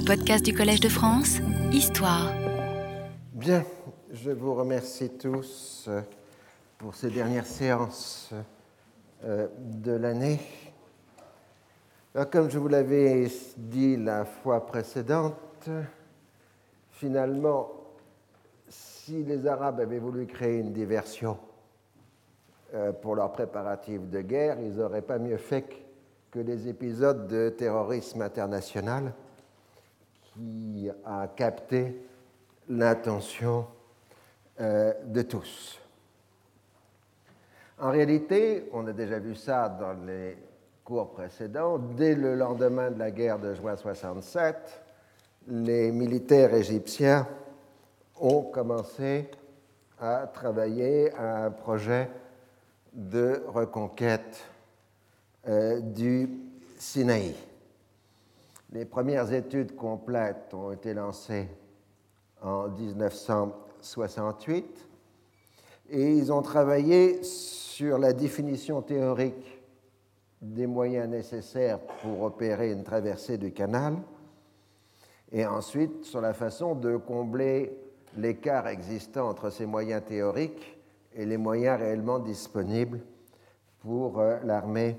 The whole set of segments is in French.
Les podcasts du Collège de France, Histoire. Bien, je vous remercie tous euh, pour ces dernières séances euh, de l'année. Comme je vous l'avais dit la fois précédente, finalement, si les Arabes avaient voulu créer une diversion euh, pour leurs préparatifs de guerre, ils n'auraient pas mieux fait que les épisodes de terrorisme international qui a capté l'attention euh, de tous. En réalité, on a déjà vu ça dans les cours précédents, dès le lendemain de la guerre de juin 67, les militaires égyptiens ont commencé à travailler à un projet de reconquête euh, du Sinaï. Les premières études complètes ont été lancées en 1968 et ils ont travaillé sur la définition théorique des moyens nécessaires pour opérer une traversée du canal et ensuite sur la façon de combler l'écart existant entre ces moyens théoriques et les moyens réellement disponibles pour euh, l'armée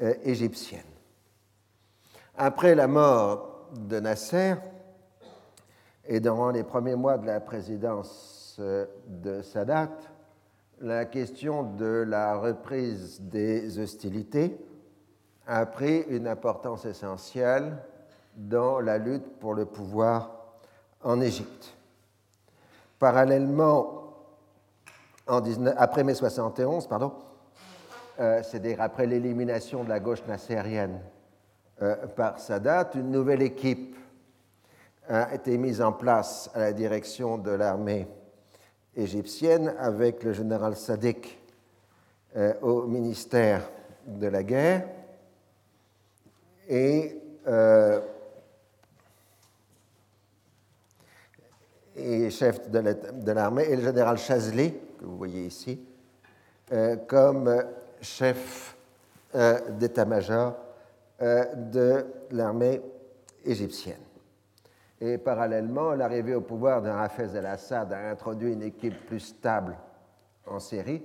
euh, égyptienne. Après la mort de Nasser et durant les premiers mois de la présidence euh, de Sadat, la question de la reprise des hostilités a pris une importance essentielle dans la lutte pour le pouvoir en Égypte. Parallèlement, après mai 71, pardon, euh, c'est-à-dire après l'élimination de la gauche nassérienne par Sadat, une nouvelle équipe a été mise en place à la direction de l'armée égyptienne avec le général Sadiq euh, au ministère de la guerre. Et, chef de l'armée et le général Chazli, que vous voyez ici, comme chef euh, d'état-major euh, de l'armée égyptienne. Et parallèlement, l'arrivée au pouvoir de Hafez el-Assad a introduit une équipe plus stable en Syrie,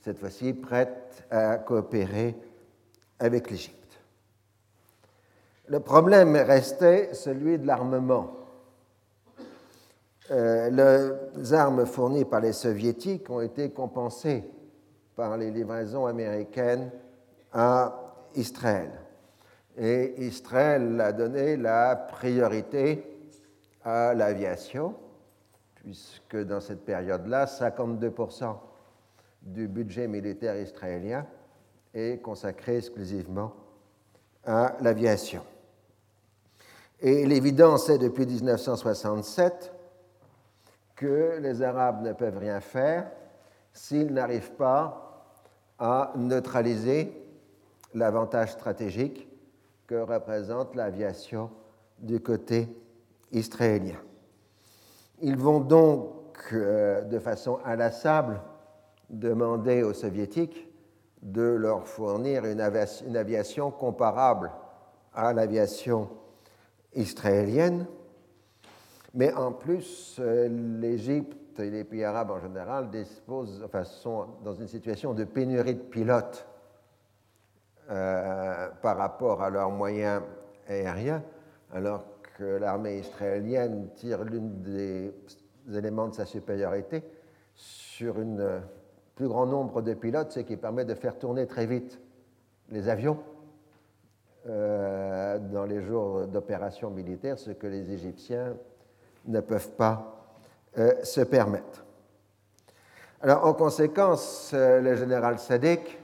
cette fois-ci prête à coopérer avec l'Égypte. Le problème restait celui de l'armement. Euh, les armes fournies par les soviétiques ont été compensées par les livraisons américaines à Israël. Et Israël a donné la priorité à l'aviation, puisque dans cette période-là, 52% du budget militaire israélien est consacré exclusivement à l'aviation. Et l'évidence est depuis 1967 que les Arabes ne peuvent rien faire s'ils n'arrivent pas à neutraliser l'avantage stratégique que représente l'aviation du côté israélien. Ils vont donc, euh, de façon inlassable, demander aux soviétiques de leur fournir une aviation, comparable à l'aviation israélienne. Mais en plus, euh, l'Égypte et les pays arabes en général disposent, enfin, sont dans une situation de pénurie de pilotes euh, par rapport à leurs moyens aériens, alors que l'armée israélienne tire l'un des éléments de sa supériorité sur un plus grand nombre de pilotes, ce qui permet de faire tourner très vite les avions euh, dans les jours d'opération militaire, ce que les Égyptiens ne peuvent pas euh, se permettre. Alors, en conséquence, euh, le général Sadek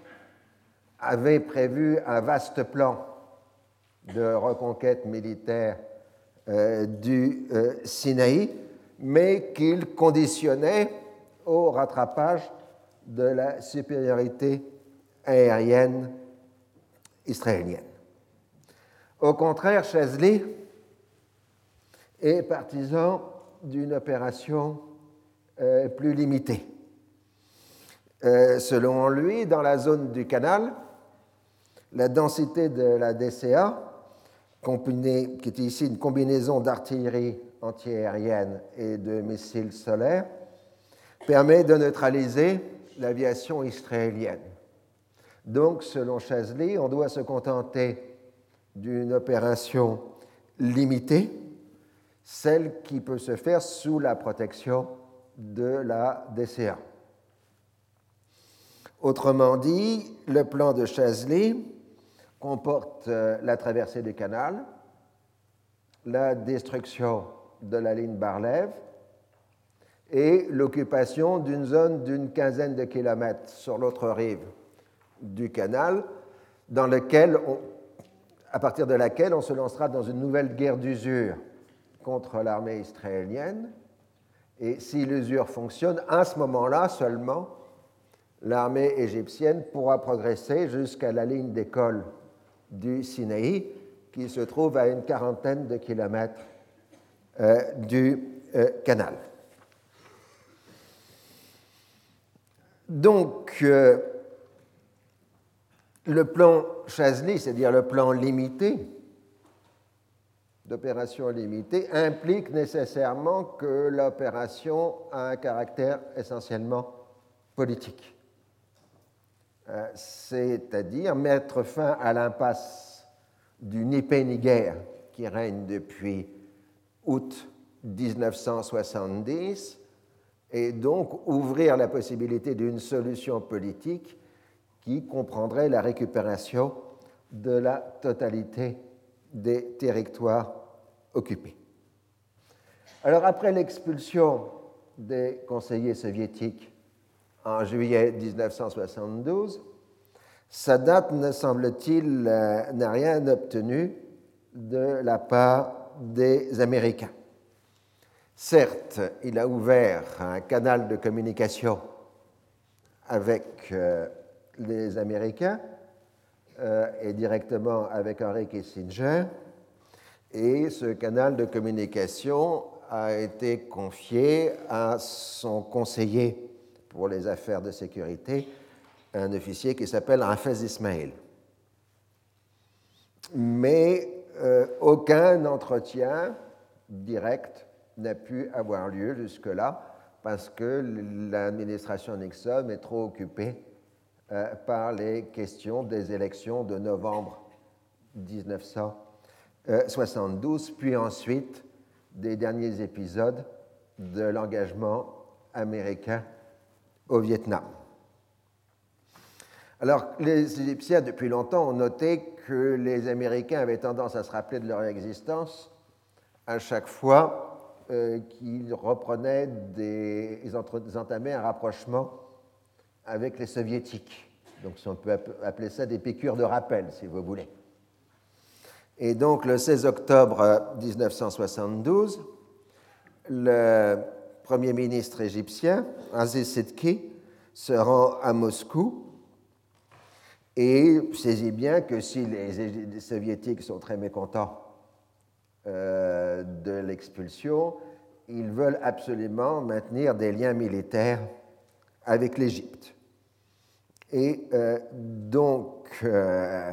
avait prévu un vaste plan de reconquête militaire euh, du Sinaï, mais qu'il conditionnait au rattrapage de la supériorité aérienne israélienne. Au contraire, Chazli est partisan d'une opération euh, plus limitée. Euh, selon lui, dans la zone du canal, la densité de la DCA qui est ici une combinaison d'artillerie antiaérienne et de missiles solaires, permet de neutraliser l'aviation israélienne. Donc, selon Chazley, on doit se contenter d'une opération limitée, celle qui peut se faire sous la protection de la DCA. Autrement dit, le plan de Chazley comporte euh, la traversée du canal, la destruction de la ligne Barlev et l'occupation d'une zone d'une quinzaine de kilomètres sur l'autre rive du canal, dans à partir de laquelle on se lancera dans une nouvelle guerre d'usure contre l'armée israélienne. Et si l'usure fonctionne, à ce moment-là seulement, l'armée égyptienne pourra progresser jusqu'à la ligne d'école du Sinaï, qui se trouve à une quarantaine de kilomètres euh, du euh, canal. Donc, euh, le plan Chazli, c'est-à-dire le plan limité, d'opération limitée, implique nécessairement que l'opération a un caractère essentiellement politique. C'est-à-dire mettre fin à l'impasse du ni guerre qui règne depuis août 1970 et donc ouvrir la possibilité d'une solution politique qui comprendrait la récupération de la totalité des territoires occupés. Alors après l'expulsion des conseillers soviétiques en juillet 1972, Sadat, ne semble-t-il, euh, n'a rien obtenu de la part des Américains. Certes, il a ouvert un canal de communication avec euh, les Américains euh, et directement avec Henry Kissinger, et ce canal de communication a été confié à son conseiller pour les affaires de sécurité, un officier qui s'appelle Hafez Ismail. Mais euh, aucun entretien direct n'a pu avoir lieu jusque-là parce que l'administration Nixon est trop occupée euh, par les questions des élections de novembre 1972, puis ensuite des derniers épisodes de l'engagement américain au Vietnam. Alors, les Égyptiens, depuis longtemps, ont noté que les Américains avaient tendance à se rappeler de leur existence à chaque fois euh, qu'ils reprenaient des. Ils entamaient un rapprochement avec les Soviétiques. Donc, on peut appeler ça des piqûres de rappel, si vous voulez. Et donc, le 16 octobre 1972, le Premier ministre égyptien, Aziz Sidki, se rend à Moscou et saisit bien que si les, soviétiques sont très mécontents euh, de l'expulsion, ils veulent absolument maintenir des liens militaires avec l'Égypte. Et euh, donc, euh,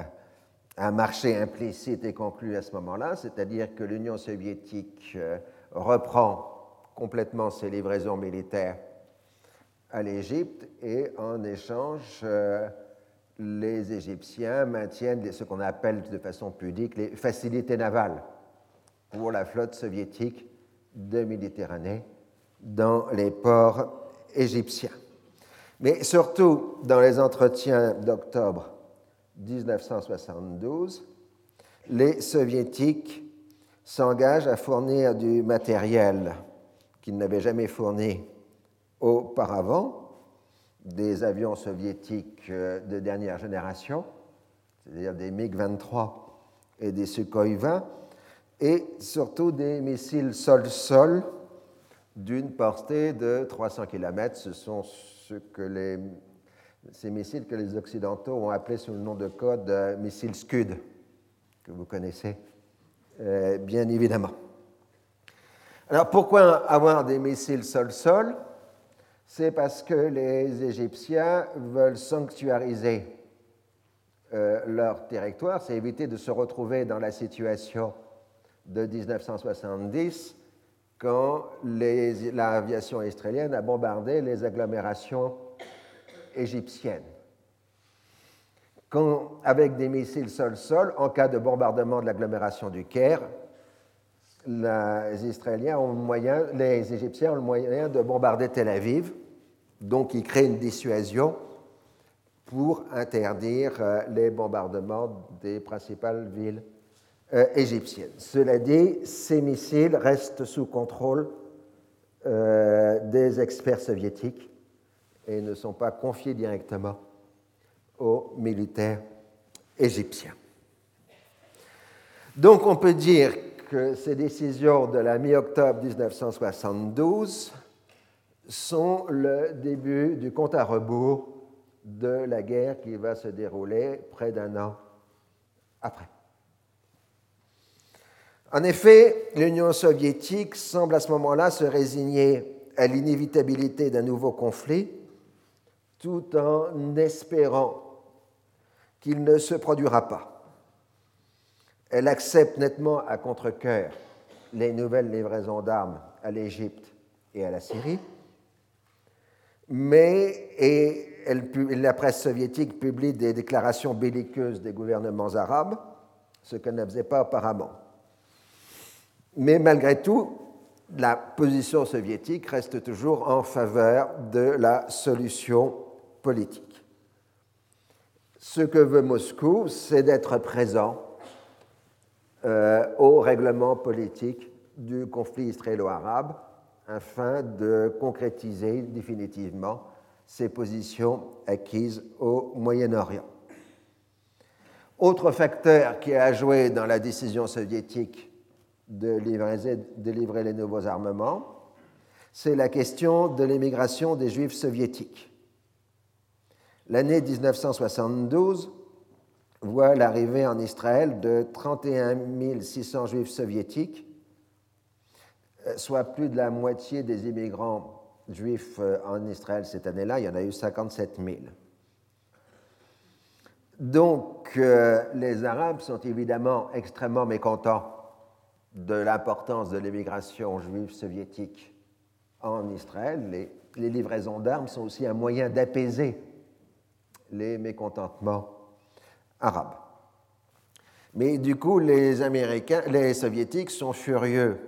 un marché implicite est conclu à ce moment-là, c'est-à-dire que l'Union soviétique reprend complètement ses livraisons militaires à l'Égypte et en échange les Égyptiens maintiennent ce qu'on appelle de façon pudique les facilités navales pour la flotte soviétique de Méditerranée dans les ports égyptiens. Mais surtout dans les entretiens d'octobre 1972, les soviétiques s'engagent à fournir du matériel qu'ils n'avaient jamais fourni auparavant des avions soviétiques euh, de dernière génération, c'est-à-dire des MiG-23 et des Sukhoi 20, et surtout des missiles sol-sol d'une portée de 300 km. Ce sont ces missiles que les Occidentaux ont appelés sous le nom de code euh, missiles Scud, que vous connaissez euh, bien évidemment. Alors pourquoi avoir des missiles sol-sol? C'est parce que les Égyptiens veulent sanctuariser leur territoire, c'est éviter de se retrouver dans la situation de 1970 quand l'aviation israélienne a bombardé les agglomérations égyptiennes. Quand, avec des missiles sol-sol, en cas de bombardement de l'agglomération du Caire, les, Israéliens ont le moyen, les Égyptiens ont le moyen de bombarder Tel Aviv, donc ils créent une dissuasion pour interdire euh, les bombardements des principales villes euh, égyptiennes. Cela dit, ces missiles restent sous contrôle euh, des experts soviétiques et ne sont pas confiés directement aux militaires égyptiens. Donc on peut dire que ces décisions de la mi-octobre 1972 sont le début du compte à rebours de la guerre qui va se dérouler près d'un an après. En effet, l'Union soviétique semble à ce moment-là se résigner à l'inévitabilité d'un nouveau conflit tout en espérant qu'il ne se produira pas. Elle accepte nettement à contre-coeur les nouvelles livraisons d'armes à l'Égypte et à la Syrie, mais et la presse soviétique publie des déclarations belliqueuses des gouvernements arabes, ce qu'elle ne faisait pas auparavant. Mais malgré tout, la position soviétique reste toujours en faveur de la solution politique. Ce que veut Moscou, c'est d'être présent euh, au règlement politique du conflit israélo-arabe afin de concrétiser définitivement ses positions acquises au Moyen-Orient. Autre facteur qui a joué dans la décision soviétique de livrer, les nouveaux armements, c'est la question de l'émigration des Juifs soviétiques. L'année 1972 voit l'arrivée en Israël de 31 600 Juifs soviétiques, euh, soit plus de la moitié des immigrants juifs euh, en Israël cette année-là, il y en a eu 57 000. Donc euh, les Arabes sont évidemment extrêmement mécontents de l'importance de l'immigration juive soviétique en Israël. Les, les livraisons d'armes sont aussi un moyen d'apaiser les mécontentements arabes. Mais du coup, les Soviétiques sont furieux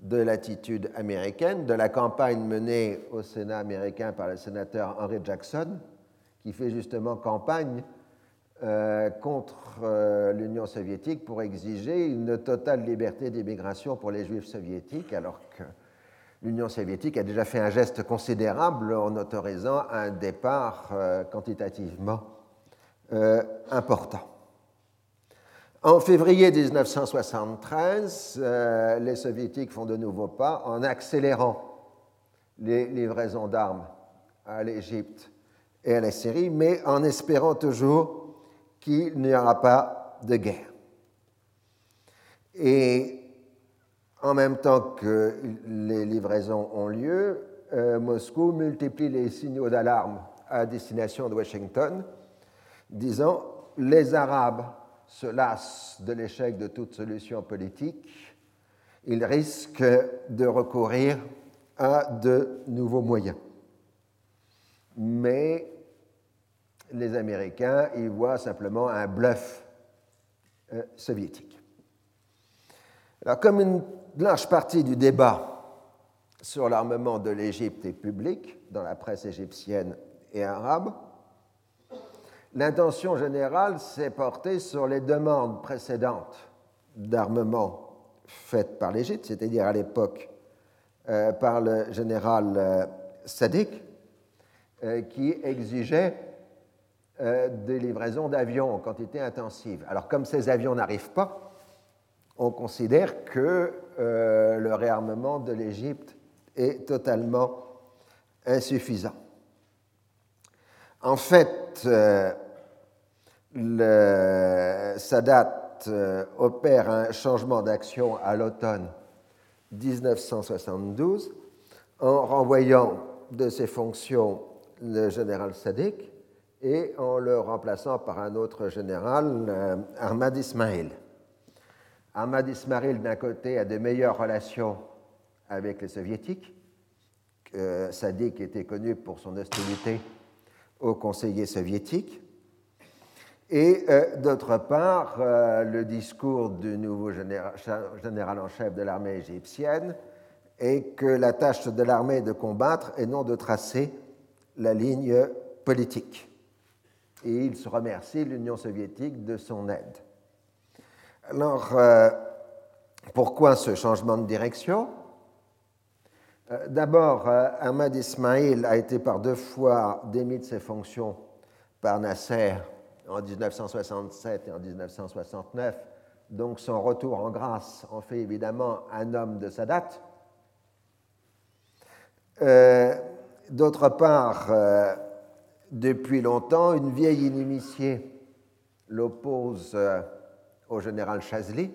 de l'attitude américaine, de la campagne menée au Sénat américain par le sénateur Henry Jackson, qui fait justement campagne euh, contre euh, l'Union soviétique pour exiger une totale liberté d'immigration pour les juifs soviétiques, alors que l'Union soviétique a déjà fait un geste considérable en autorisant un départ euh, quantitativement important. En février 1973, euh, les soviétiques font de nouveau pas en accélérant les livraisons d'armes à l'Égypte et à la Syrie, mais en espérant toujours qu'il n'y aura pas de guerre. Et en même temps que les livraisons ont lieu, euh, Moscou multiplie les signaux d'alarme à destination de Washington, disant les Arabes se lasse de l'échec de toute solution politique, il risque de recourir à de nouveaux moyens. Mais les Américains y voient simplement un bluff euh, soviétique. Comme une large partie du débat sur l'armement de l'Égypte est public dans la presse égyptienne et arabe, L'intention générale s'est portée sur les demandes précédentes d'armement faites par l'Égypte, c'est-à-dire à, l'époque euh, par le général euh, Sadiq, euh, qui exigeait des livraisons d'avions en quantité intensive. Alors comme ces avions n'arrivent pas, on considère que le réarmement de l'Égypte est totalement insuffisant. En fait, euh, Sadat euh, opère un changement d'action à l'automne 1972 en renvoyant de ses fonctions le général Sadik et en le remplaçant par un autre général, euh, Ahmad Ismail. Ahmad Ismail, d'un côté, a de meilleures relations avec les soviétiques. Sadiq était connu pour son hostilité aux conseillers soviétiques. Et euh, d'autre part, euh, le discours du nouveau général, en chef de l'armée égyptienne est que la tâche de l'armée est de combattre et non de tracer la ligne politique. Et il se remercie l'Union soviétique de son aide. Alors, euh, pourquoi ce changement de direction? D'abord, Ahmad Ismail a été par deux fois démis de ses fonctions par Nasser en 1967 et en 1969. Donc son retour en grâce en fait évidemment un homme de sa date. Euh, d'autre part, euh, depuis longtemps, une vieille inimitiée l'oppose euh, au général Chazli.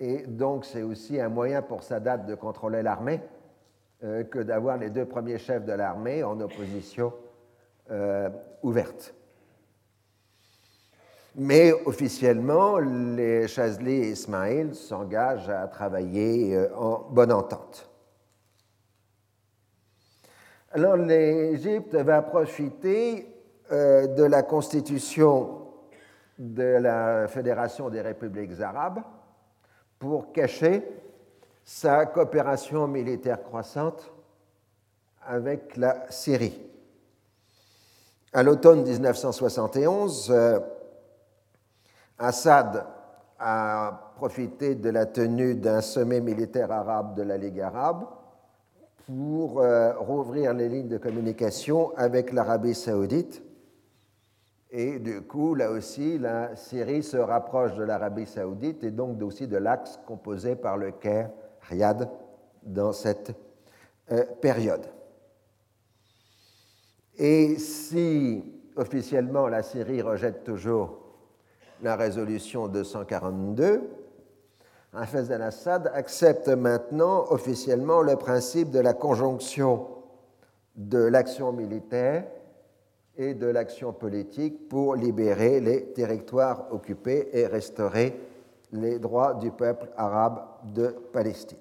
Et donc c'est aussi un moyen pour Sadat de contrôler l'armée que d'avoir les deux premiers chefs de l'armée en opposition ouverte. Mais officiellement, les Chazli et Ismail s'engagent à travailler euh, en bonne entente. Alors l'Égypte va profiter euh, de la constitution de la Fédération des républiques arabes pour cacher sa coopération militaire croissante avec la Syrie. À l'automne 1971, Assad a profité de la tenue d'un sommet militaire arabe de la Ligue arabe pour euh, rouvrir les lignes de communication avec l'Arabie saoudite. Et du coup, là aussi, la Syrie se rapproche de l'Arabie saoudite et donc aussi de l'axe composé par le Caire, Riyad, dans cette euh, période. Et si officiellement la Syrie rejette toujours la résolution 242, Hafez al-Assad accepte maintenant officiellement le principe de la conjonction de l'action militaire et de l'action politique pour libérer les territoires occupés et restaurer les droits du peuple arabe de Palestine.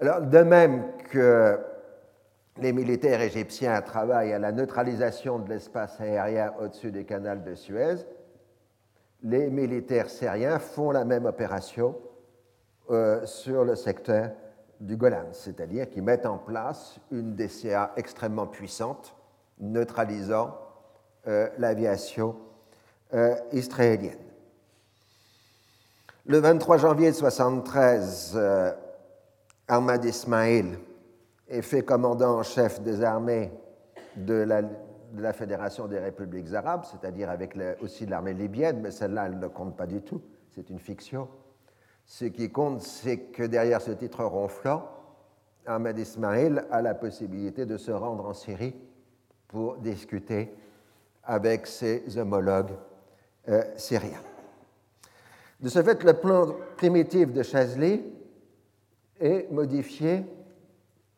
Alors, de même que les militaires égyptiens travaillent à la neutralisation de l'espace aérien au-dessus du canal de Suez, les militaires syriens font la même opération euh, sur le secteur du Golan, c'est-à-dire qu'ils mettent en place une DCA extrêmement puissante, neutralisant euh, l'aviation euh, israélienne. Le 23 janvier 1973, Ahmad Ismail est fait commandant en chef des armées de la de la Fédération des républiques arabes, c'est-à-dire avec aussi l'armée libyenne, mais celle-là, elle ne compte pas du tout, c'est une fiction. Ce qui compte, c'est que derrière ce titre ronflant, Ahmed Ismail a la possibilité de se rendre en Syrie pour discuter avec ses homologues euh, syriens. De ce fait, le plan primitif de Chazli est modifié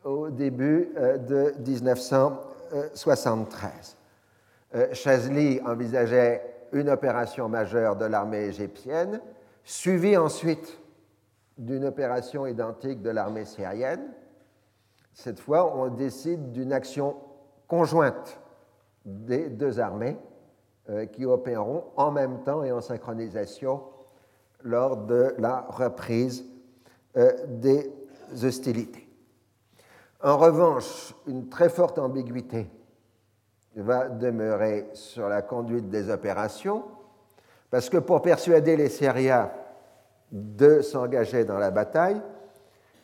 au début euh, de 1900. 73. Euh, Chazli envisageait une opération majeure de l'armée égyptienne, suivie ensuite d'une opération identique de l'armée syrienne. Cette fois, on décide d'une action conjointe des deux armées euh, qui opéreront en même temps et en synchronisation lors de la reprise euh, des hostilités. En revanche, une très forte ambiguïté va demeurer sur la conduite des opérations, parce que pour persuader les Syriens de s'engager dans la bataille,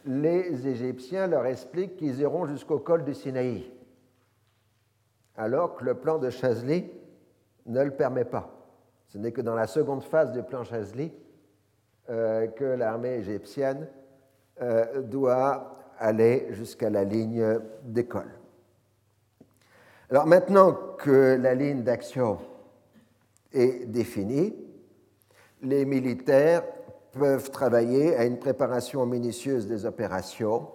les Égyptiens leur expliquent qu'ils iront jusqu'au col du Sinaï, alors que le plan de Chazli ne le permet pas. Ce n'est que dans la seconde phase du plan Chazli euh, que l'armée égyptienne euh, doit aller jusqu'à la ligne d'école. Alors maintenant que la ligne d'action est définie, les militaires peuvent travailler à une préparation minutieuse des opérations,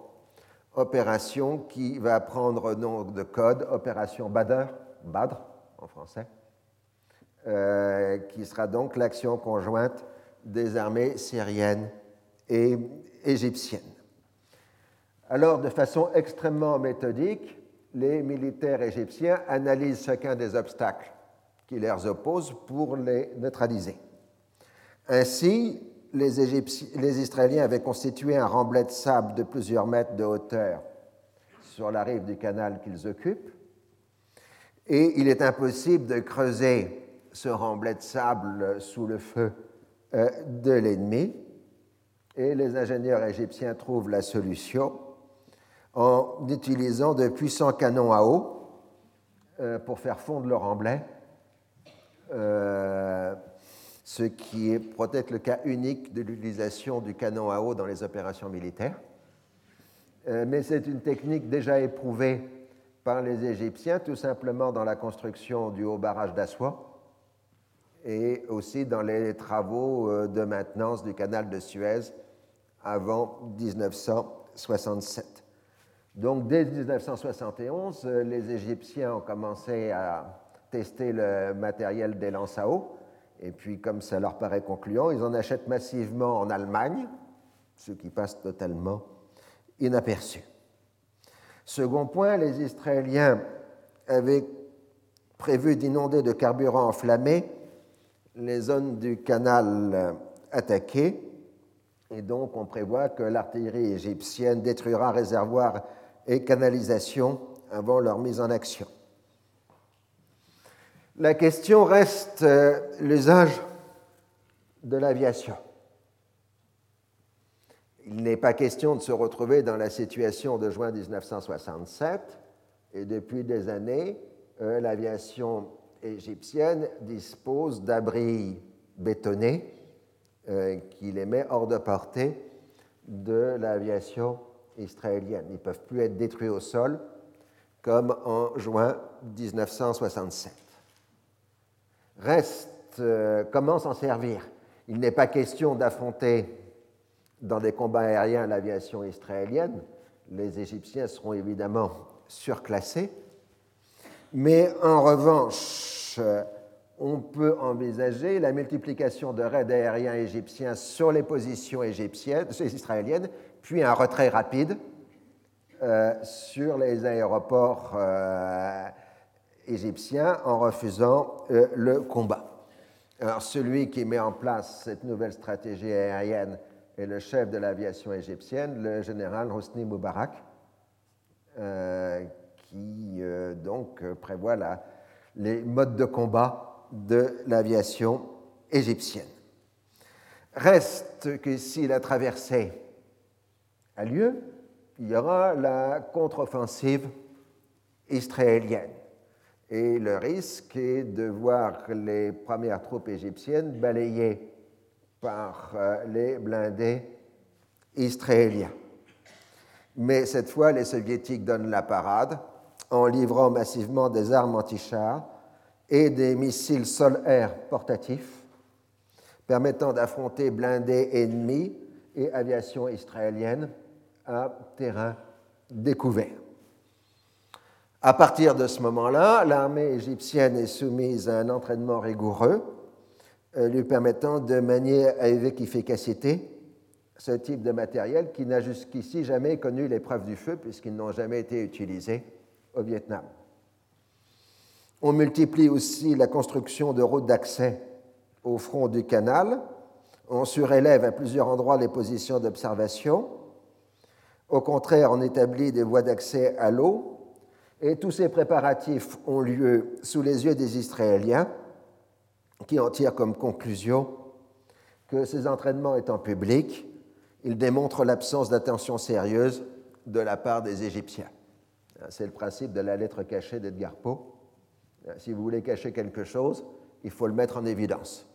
opération qui va prendre nom de code Opération Badr, Badr en français, euh, qui sera donc l'action conjointe des armées syriennes et égyptiennes. Alors, de façon extrêmement méthodique, les militaires égyptiens analysent chacun des obstacles qui leur opposent pour les neutraliser. Ainsi, les, les, Israéliens avaient constitué un remblai de sable de plusieurs mètres de hauteur sur la rive du canal qu'ils occupent, et il est impossible de creuser ce remblai de sable sous le feu euh, de l'ennemi. Et les ingénieurs égyptiens trouvent la solution en utilisant de puissants canons à eau euh, pour faire fondre le remblai, euh, ce qui est peut-être le cas unique de l'utilisation du canon à eau dans les opérations militaires. mais c'est une technique déjà éprouvée par les Égyptiens, tout simplement dans la construction du haut barrage d'Assois et aussi dans les travaux euh, de maintenance du canal de Suez avant 1967. Donc dès 1971, euh, les Égyptiens ont commencé à tester le matériel des lances à eau, et puis comme ça leur paraît concluant, ils en achètent massivement en Allemagne, ce qui passe totalement inaperçu. Second point, les Israéliens avaient prévu d'inonder de carburant enflammé les zones du canal attaquées, et donc on prévoit que l'artillerie égyptienne détruira réservoirs et canalisations avant leur mise en action. La question reste euh, l'usage de l'aviation. Il n'est pas question de se retrouver dans la situation de juin 1967, et depuis des années, euh, l'aviation égyptienne dispose d'abris bétonnés euh, qui les met hors de portée de l'aviation israélienne. Ils ne peuvent plus être détruits au sol comme en juin 1967. Reste euh, comment s'en servir? Il n'est pas question d'affronter dans des combats aériens l'aviation israélienne. Les Égyptiens seront évidemment surclassés. Mais en revanche, on peut envisager la multiplication de raids aériens égyptiens sur les positions égyptiennes, israéliennes, puis un retrait rapide euh, sur les aéroports euh, en refusant euh, le combat. Alors celui qui met en place cette nouvelle stratégie aérienne est le chef de l'aviation égyptienne, le général Hosni Moubarak, qui euh, donc euh, prévoit les modes de combat de l'aviation égyptienne. Reste que si la traversée a lieu, il y aura la contre-offensive israélienne. Et le risque est de voir les premières troupes égyptiennes balayées par euh, les blindés israéliens. Mais cette fois, les soviétiques donnent la parade en livrant massivement des armes anti-chars et des missiles sol-air portatifs permettant d'affronter blindés ennemis et aviation israélienne à terrain découvert. À partir de ce moment-là, l'armée égyptienne est soumise à un entraînement rigoureux euh, lui permettant de manier avec efficacité ce type de matériel qui n'a jusqu'ici jamais connu l'épreuve du feu puisqu'ils n'ont jamais été utilisés au Vietnam. On multiplie aussi la construction de routes d'accès au front du canal. On surélève à plusieurs endroits les positions d'observation. Au contraire, on établit des voies d'accès à l'eau. Et tous ces préparatifs ont lieu sous les yeux des Israéliens, qui en tirent comme conclusion que ces entraînements étant publics, ils démontrent l'absence d'attention sérieuse de la part des Égyptiens. C'est le principe de la lettre cachée d'Edgar Poe. Si vous voulez cacher quelque chose, il faut le mettre en évidence.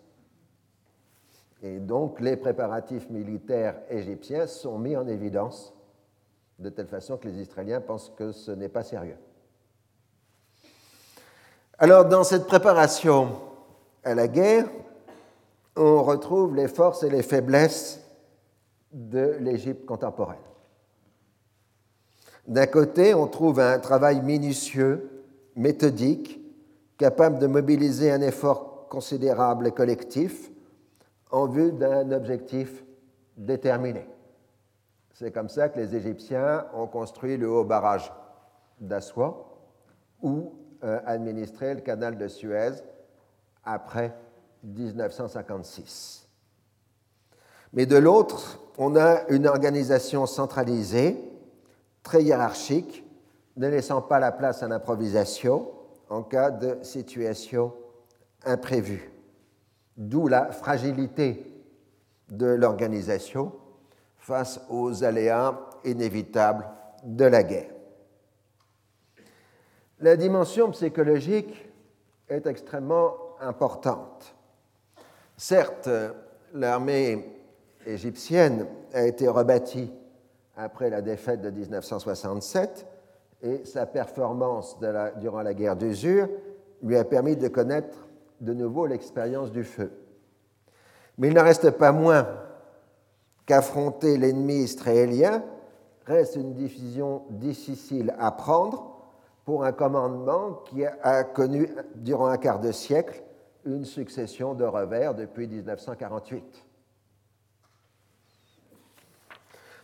Et donc les préparatifs militaires égyptiens sont mis en évidence de telle façon que les Israéliens pensent que ce n'est pas sérieux. Alors dans cette préparation à la guerre, on retrouve les forces et les faiblesses de l'Égypte contemporaine. D'un côté, on trouve un travail minutieux, méthodique, capable de mobiliser un effort considérable et collectif en vue d'un objectif déterminé. C'est comme ça que les Égyptiens ont construit le haut barrage d'Assois ou euh, administré le canal de Suez après 1956. Mais de l'autre, on a une organisation centralisée, très hiérarchique, ne laissant pas la place à l'improvisation en cas de situation imprévue. D'où la fragilité de l'organisation face aux aléas inévitables de la guerre. La dimension psychologique est extrêmement importante. Certes, l'armée égyptienne a été rebâtie après la défaite de 1967 et sa performance durant la guerre d'usure lui a permis de connaître de nouveau l'expérience du feu. Mais il n'en reste pas moins qu'affronter l'ennemi israélien reste une décision difficile à prendre pour un commandement qui a connu durant un quart de siècle une succession de revers depuis 1948.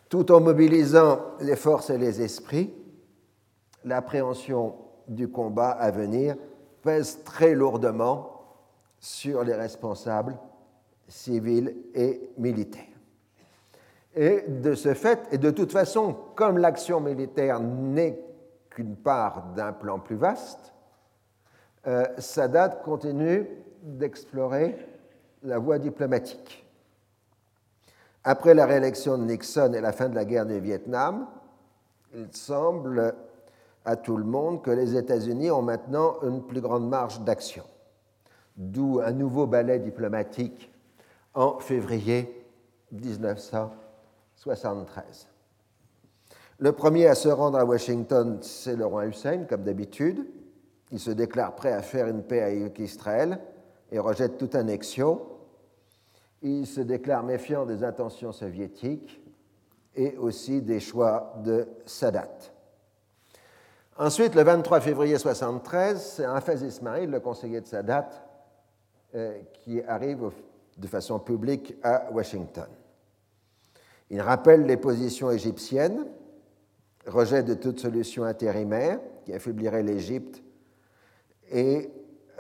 Tout en mobilisant les forces et les esprits, l'appréhension du combat à venir pèse très lourdement sur les responsables civils et militaires. Et de ce fait, et de toute façon, comme l'action militaire n'est qu'une part d'un plan plus vaste, euh, Sadat continue d'explorer la voie diplomatique. Après la réélection de Nixon et la fin de la guerre du Vietnam, il semble à tout le monde que les États-Unis ont maintenant une plus grande marge d'action, d'où un nouveau ballet diplomatique en février 1973. Le premier à se rendre à Washington, c'est le roi Hussein, comme d'habitude. Il se déclare prêt à faire une paix avec Israël et rejette toute annexion. Il se déclare méfiant des intentions soviétiques et aussi des choix de Sadat. Ensuite, le 23 février 1973, c'est Hafez Ismail, le conseiller de Sadat, euh, qui arrive de façon publique à Washington. Il rappelle les positions égyptiennes, rejet de toute solution intérimaire qui affaiblirait l'Égypte et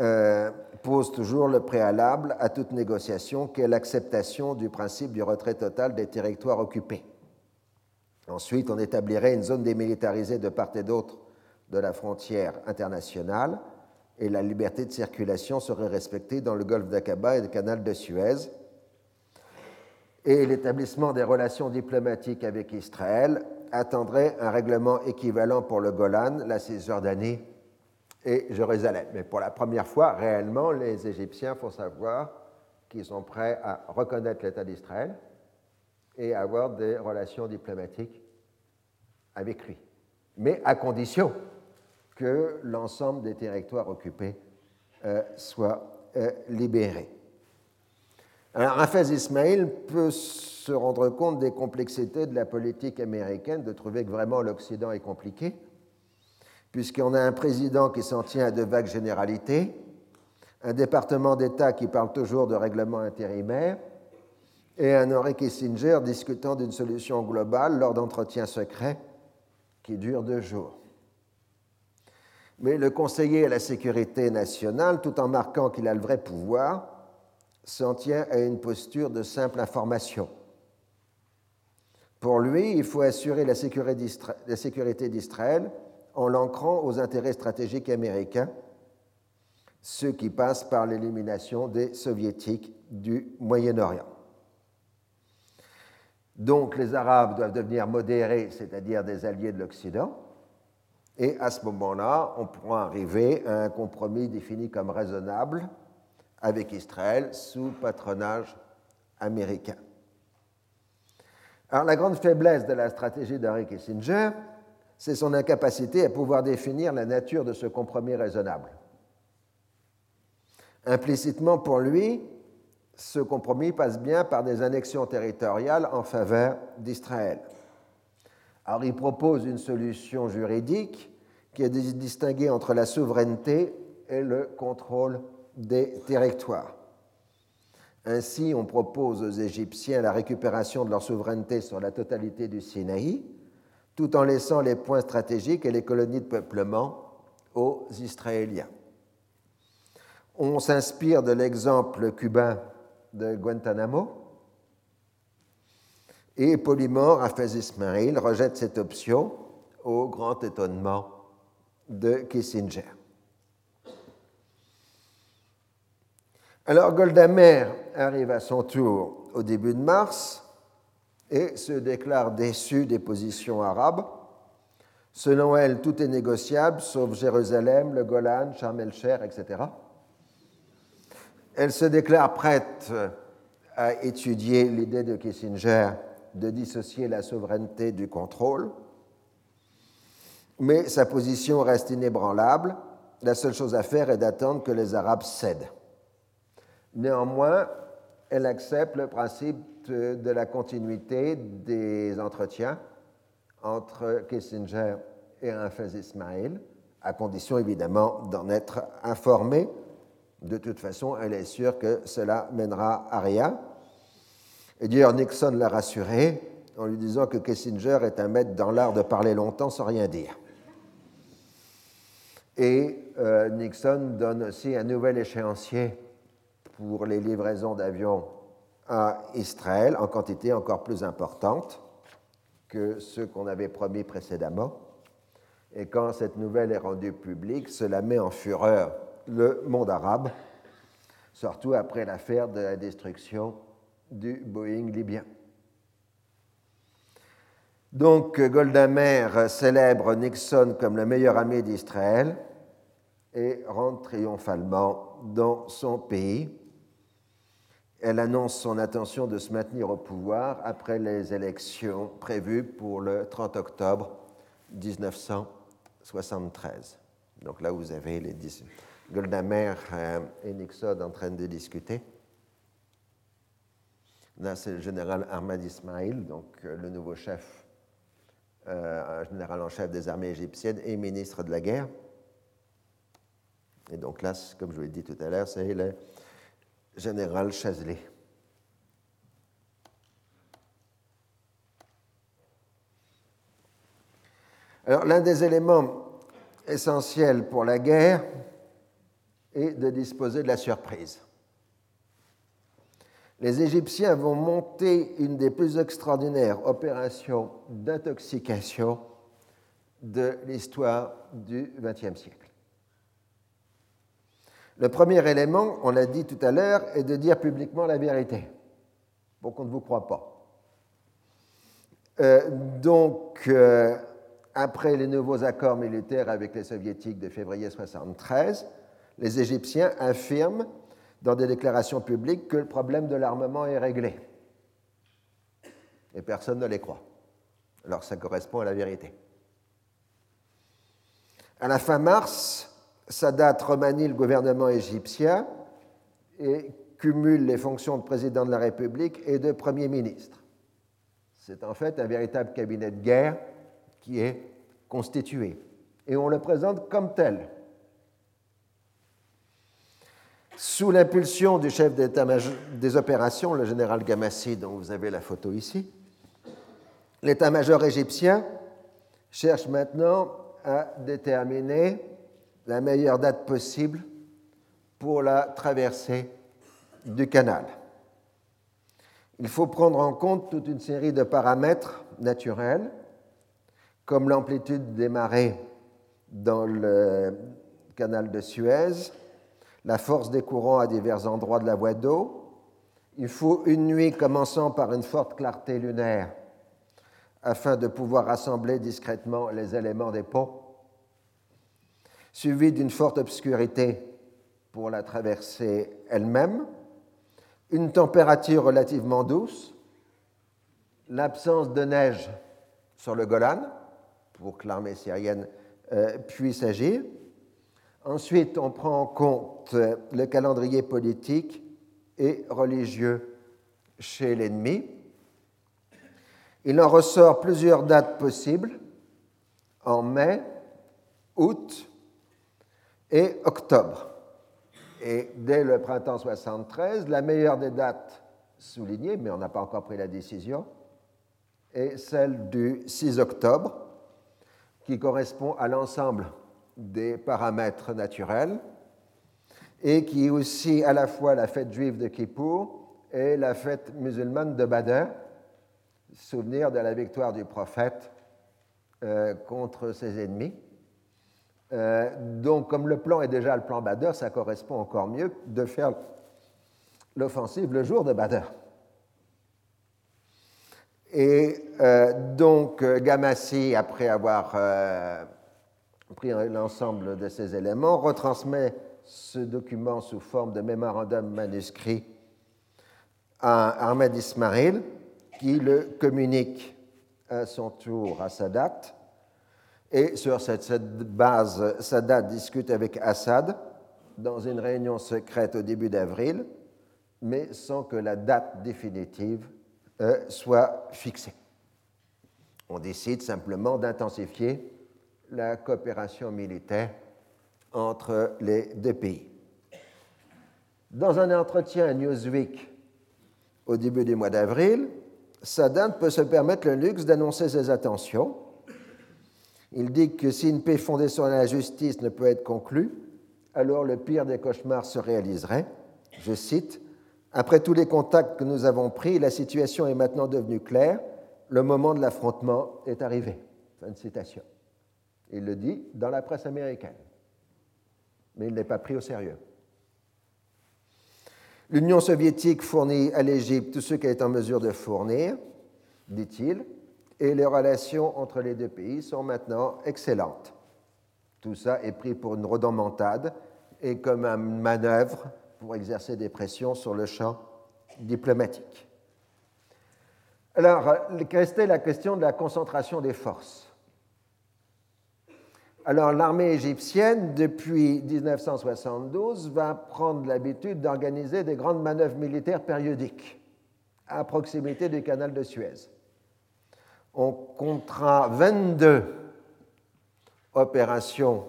euh, pose toujours le préalable à toute négociation qu'est l'acceptation du principe du retrait total des territoires occupés. Ensuite, on établirait une zone démilitarisée de part et d'autre de la frontière internationale et la liberté de circulation serait respectée dans le golfe d'Aqaba et le canal de Suez. Et l'établissement des relations diplomatiques avec Israël attendrait un règlement équivalent pour le Golan, la Cisjordanie et Jérusalem. Mais pour la première fois, réellement, les Égyptiens font savoir qu'ils sont prêts à reconnaître l'État d'Israël et à avoir des relations diplomatiques avec lui. Mais à condition que l'ensemble des territoires occupés euh, soient euh, libérés. Alors, Hafez Ismail peut se rendre compte des complexités de la politique américaine, de trouver que vraiment l'Occident est compliqué, puisqu'on a un président qui s'en tient à de vagues généralités, un département d'État qui parle toujours de règlement intérimaire, et un Henry Kissinger discutant d'une solution globale lors d'entretiens secrets qui durent deux jours. Mais le conseiller à la sécurité nationale, tout en marquant qu'il a le vrai pouvoir, s'en tient à une posture de simple information. Pour lui, il faut assurer la sécurité d'Israël en l'ancrant aux intérêts stratégiques américains, ce qui passe par l'élimination des soviétiques du Moyen-Orient. Donc les Arabes doivent devenir modérés, c'est-à-dire des alliés de l'Occident, et à ce moment-là, on pourra arriver à un compromis défini comme raisonnable avec Israël sous patronage américain. Alors la grande faiblesse de la stratégie d'Henry Kissinger, c'est son incapacité à pouvoir définir la nature de ce compromis raisonnable. Implicitement pour lui, ce compromis passe bien par des annexions territoriales en faveur d'Israël. Alors il propose une solution juridique qui est de distinguer entre la souveraineté et le contrôle des territoires. Ainsi, on propose aux Égyptiens la récupération de leur souveraineté sur la totalité du Sinaï, tout en laissant les points stratégiques et les colonies de peuplement aux Israéliens. On s'inspire de l'exemple cubain de Guantanamo, et Polymore, Hafez Ismail, rejette cette option au grand étonnement de Kissinger. Alors Goldamer arrive à son tour au début de mars et se déclare déçue des positions arabes. Selon elle, tout est négociable, sauf Jérusalem, le Golan, Sharm el-Cher, etc. Elle se déclare prête à étudier l'idée de Kissinger de dissocier la souveraineté du contrôle, mais sa position reste inébranlable. La seule chose à faire est d'attendre que les Arabes cèdent. Néanmoins, elle accepte le principe de la continuité des entretiens entre Kissinger et Hafez Ismail, à condition évidemment d'en être informée. De toute façon, elle est sûre que cela mènera à rien. Et d'ailleurs, Nixon l'a rassuré en lui disant que Kissinger est un maître dans l'art de parler longtemps sans rien dire. Et euh, Nixon donne aussi un nouvel échéancier pour les livraisons d'avions à Israël en quantité encore plus importante que ceux qu'on avait promis précédemment. Et quand cette nouvelle est rendue publique, cela met en fureur le monde arabe, surtout après l'affaire de la destruction du Boeing libyen. Donc Golda Meir célèbre Nixon comme le meilleur ami d'Israël et rentre triomphalement dans son pays. Elle annonce son intention de se maintenir au pouvoir après les élections prévues pour le 30 octobre 1973. Donc là, vous avez les Golda euh, et Nixon en train de discuter. Là, c'est le général Ahmad Ismail, donc euh, le nouveau chef, euh, général en chef des armées égyptiennes et ministre de la guerre. Et donc là, comme je vous l'ai dit tout à l'heure, c'est le général Chazley. Alors, l'un des éléments essentiels pour la guerre est de disposer de la surprise les Égyptiens vont monter une des plus extraordinaires opérations d'intoxication de l'histoire du XXe siècle. Le premier élément, on l'a dit tout à l'heure, est de dire publiquement la vérité, pour qu'on ne vous croit pas. Euh, donc, euh, après les nouveaux accords militaires avec les soviétiques de février 1973, les Égyptiens affirment dans des déclarations publiques que le problème de l'armement est réglé. Et personne ne les croit. Alors ça correspond à la vérité. À la fin mars, Sadat remanie le gouvernement égyptien et cumule les fonctions de président de la République et de Premier ministre. C'est en fait un véritable cabinet de guerre qui est constitué. Et on le présente comme tel. Sous l'impulsion du chef des opérations, le général Gamassi, dont vous avez la photo ici, l'état-major égyptien cherche maintenant à déterminer la meilleure date possible pour la traversée du canal. Il faut prendre en compte toute une série de paramètres naturels, comme l'amplitude des marées dans le canal de Suez, la force des courants à divers endroits de la voie d'eau. Il faut une nuit commençant par une forte clarté lunaire afin de pouvoir rassembler discrètement les éléments des ponts, suivi d'une forte obscurité pour la traversée elle-même, une température relativement douce, l'absence de neige sur le Golan pour que l'armée syrienne euh, puisse agir, Ensuite, on prend en compte le calendrier politique et religieux chez l'ennemi. Il en ressort plusieurs dates possibles en mai, août et octobre. Et dès le printemps 73, la meilleure des dates soulignées, mais on n'a pas encore pris la décision, est celle du 6 octobre, qui correspond à l'ensemble des paramètres naturels et qui est aussi à la fois la fête juive de Kippour et la fête musulmane de Badr, souvenir de la victoire du prophète euh, contre ses ennemis. Euh, donc, comme le plan est déjà le plan Badr, ça correspond encore mieux de faire l'offensive le jour de Badr. Et euh, donc, Gamassi, après avoir pris l'ensemble de ces éléments, retransmet ce document sous forme de mémorandum manuscrit à Ahmed Ismail, qui le communique à son tour à Sadat. Et sur cette, base, Sadat discute avec Assad dans une réunion secrète au début d'avril, mais sans que la date définitive euh, soit fixée. On décide simplement d'intensifier la coopération militaire entre les deux pays. Dans un entretien à Newsweek au début du mois d'avril, Sadat peut se permettre le luxe d'annoncer ses intentions. Il dit que si une paix fondée sur la justice ne peut être conclue, alors le pire des cauchemars se réaliserait. Je cite Après tous les contacts que nous avons pris, la situation est maintenant devenue claire. Le moment de l'affrontement est arrivé. Fin de citation. Il le dit dans la presse américaine mais il n'est pas pris au sérieux. L'Union soviétique fournit à l'Égypte tout ce qu'elle est en mesure de fournir, dit-il, et les relations entre les deux pays sont maintenant excellentes. Tout ça est pris pour une rodomontade et comme une manœuvre pour exercer des pressions sur le champ diplomatique. Alors, restait la question de la concentration des forces. Alors l'armée égyptienne, depuis 1972, va prendre l'habitude d'organiser des grandes manœuvres militaires périodiques à proximité du canal de Suez. On comptera 22 opérations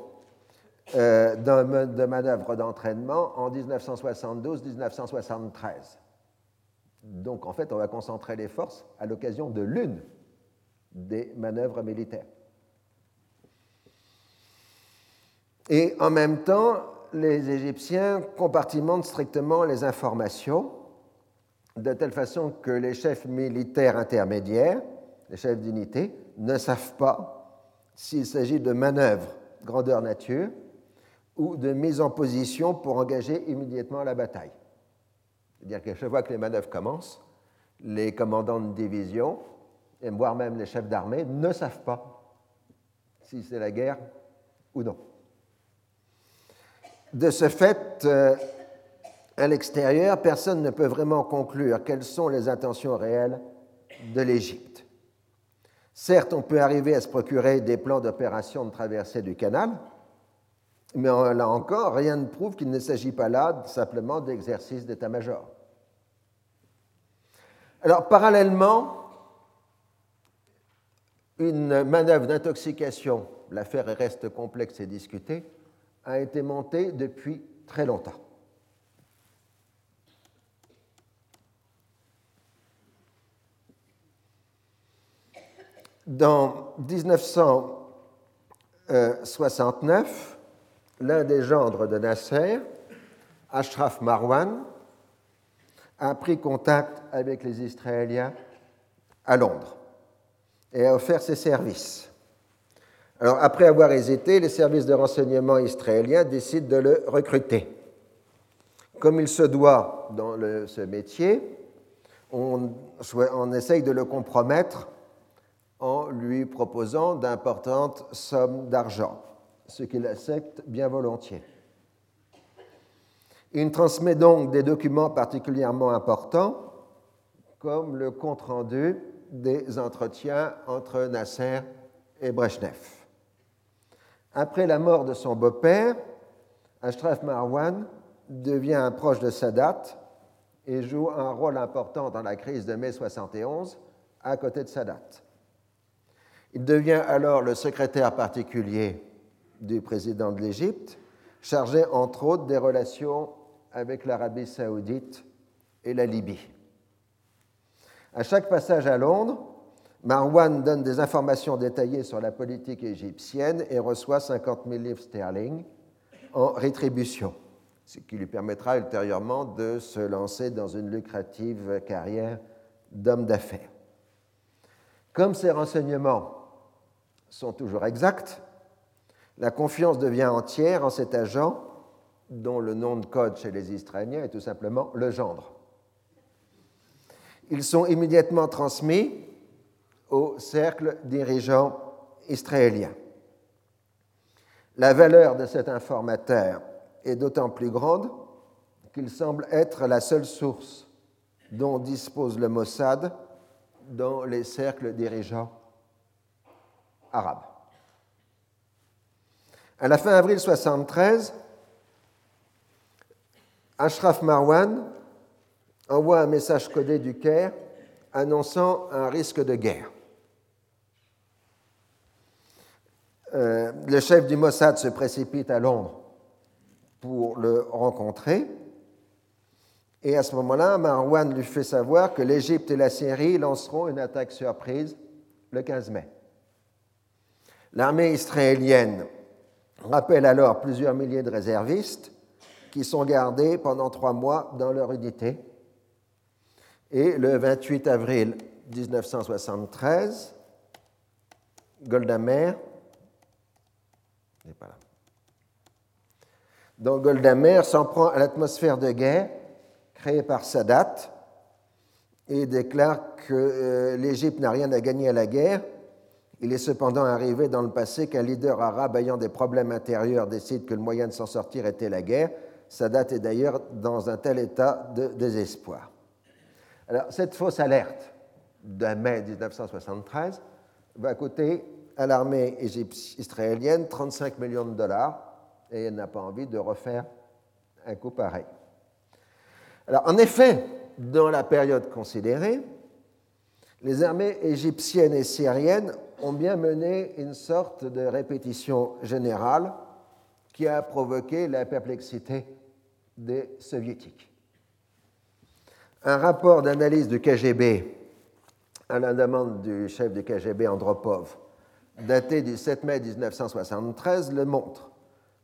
euh, de manœuvres d'entraînement en 1972-1973. Donc en fait, on va concentrer les forces à l'occasion de l'une des manœuvres militaires. Et en même temps, les Égyptiens compartimentent strictement les informations de telle façon que les chefs militaires intermédiaires, les chefs d'unité, ne savent pas s'il s'agit de manœuvres grandeur nature ou de mise en position pour engager immédiatement la bataille. C'est-à-dire que chaque fois que les manœuvres commencent, les commandants de division, et voire même les chefs d'armée, ne savent pas si c'est la guerre ou non. De ce fait, euh, à l'extérieur, personne ne peut vraiment conclure quelles sont les intentions réelles de l'Égypte. Certes, on peut arriver à se procurer des plans d'opération de traversée du canal, mais là encore, rien ne prouve qu'il ne s'agit pas là simplement d'exercice d'état-major. Alors, parallèlement, une manœuvre d'intoxication, l'affaire reste complexe et discutée, a été monté depuis très longtemps. Dans 1969, l'un des gendres de Nasser, Ashraf Marwan, a pris contact avec les Israéliens à Londres et a offert ses services. Alors, après avoir hésité, les services de renseignement israéliens décident de le recruter. Comme il se doit dans ce métier, on, on essaye de le compromettre en lui proposant d'importantes sommes d'argent, ce qu'il accepte bien volontiers. Il transmet donc des documents particulièrement importants, comme le compte-rendu des entretiens entre Nasser et Brezhnev. Après la mort de son beau-père, Ashraf Marwan devient un proche de Sadat et joue un rôle important dans la crise de mai 71 à côté de Sadat. Il devient alors le secrétaire particulier du président de l'Égypte, chargé entre autres des relations avec l'Arabie saoudite et la Libye. À chaque passage à Londres, Marwan donne des informations détaillées sur la politique égyptienne et reçoit 50 000 livres sterling en rétribution, ce qui lui permettra ultérieurement de se lancer dans une lucrative carrière d'homme d'affaires. Comme ces renseignements sont toujours exacts, la confiance devient entière en cet agent dont le nom de code chez les Israéliens est tout simplement le gendre. Ils sont immédiatement transmis au cercle dirigeant israélien. La valeur de cet informateur est d'autant plus grande qu'il semble être la seule source dont dispose le Mossad dans les cercles dirigeants arabes. À la fin avril 1973, Ashraf Marwan envoie un message codé du Caire annonçant un risque de guerre. Euh, le chef du Mossad se précipite à Londres pour le rencontrer. Et à ce moment-là, Marwan lui fait savoir que l'Égypte et la Syrie lanceront une attaque surprise le 15 mai. L'armée israélienne rappelle alors plusieurs milliers de réservistes qui sont gardés pendant trois mois dans leur unité. Et le 28 avril 1973, Golda Meir s'en prend à l'atmosphère de guerre créée par Sadat et déclare que euh, l'Égypte n'a rien à gagner à la guerre il est cependant arrivé dans le passé qu'un leader arabe ayant des problèmes intérieurs décide que le moyen de s'en sortir était la guerre. Sadat est d'ailleurs dans un tel état de désespoir. Alors, cette fausse alerte de mai 1973 va coûter à l'armée israélienne 35 millions de dollars et elle n'a pas envie de refaire un coup pareil. Alors, en effet, dans la période considérée, les armées égyptiennes et syriennes ont bien mené une sorte de répétition générale qui a provoqué la perplexité des soviétiques. Un rapport d'analyse du KGB à la demande du chef du KGB Andropov, daté du 7 mai 1973, le montre.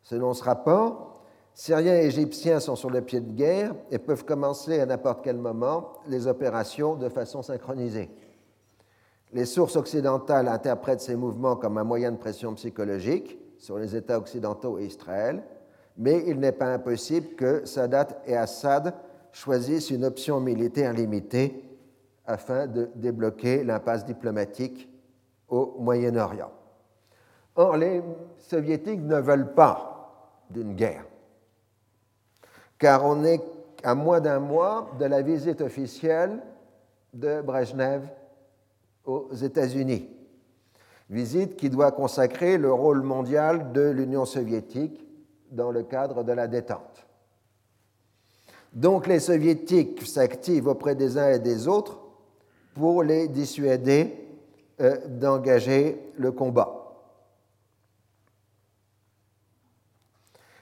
Selon ce rapport, Syriens et Égyptiens sont sur le pied de guerre et peuvent commencer à n'importe quel moment les opérations de façon synchronisée. Les sources occidentales interprètent ces mouvements comme un moyen de pression psychologique sur les États occidentaux et Israël, mais il n'est pas impossible que Sadat et Assad choisissent une option militaire limitée afin de débloquer l'impasse diplomatique au Moyen-Orient. Or, les soviétiques ne veulent pas d'une guerre, car on est à moins d'un mois de la visite officielle de Brezhnev aux États-Unis. Visite qui doit consacrer le rôle mondial de l'Union soviétique dans le cadre de la détente. Donc les soviétiques s'activent auprès des uns et des autres pour les dissuader euh, d'engager le combat.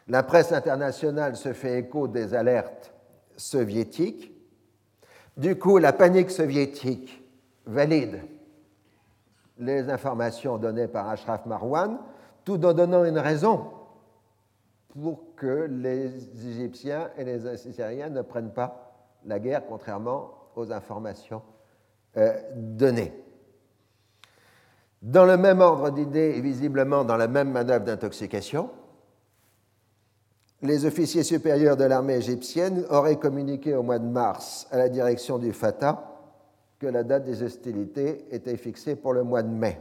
La presse internationale se fait écho des alertes soviétiques. Du coup, la panique soviétique valide les informations données par Ashraf Marwan, tout en donnant une raison pour que les Égyptiens et les Assyriens ne prennent pas la guerre, contrairement aux informations euh, données. Dans le même ordre d'idées et visiblement dans la même manœuvre d'intoxication, les officiers supérieurs de l'armée égyptienne auraient communiqué au mois de mars à la direction du Fatah que la date des hostilités était fixée pour le mois de mai.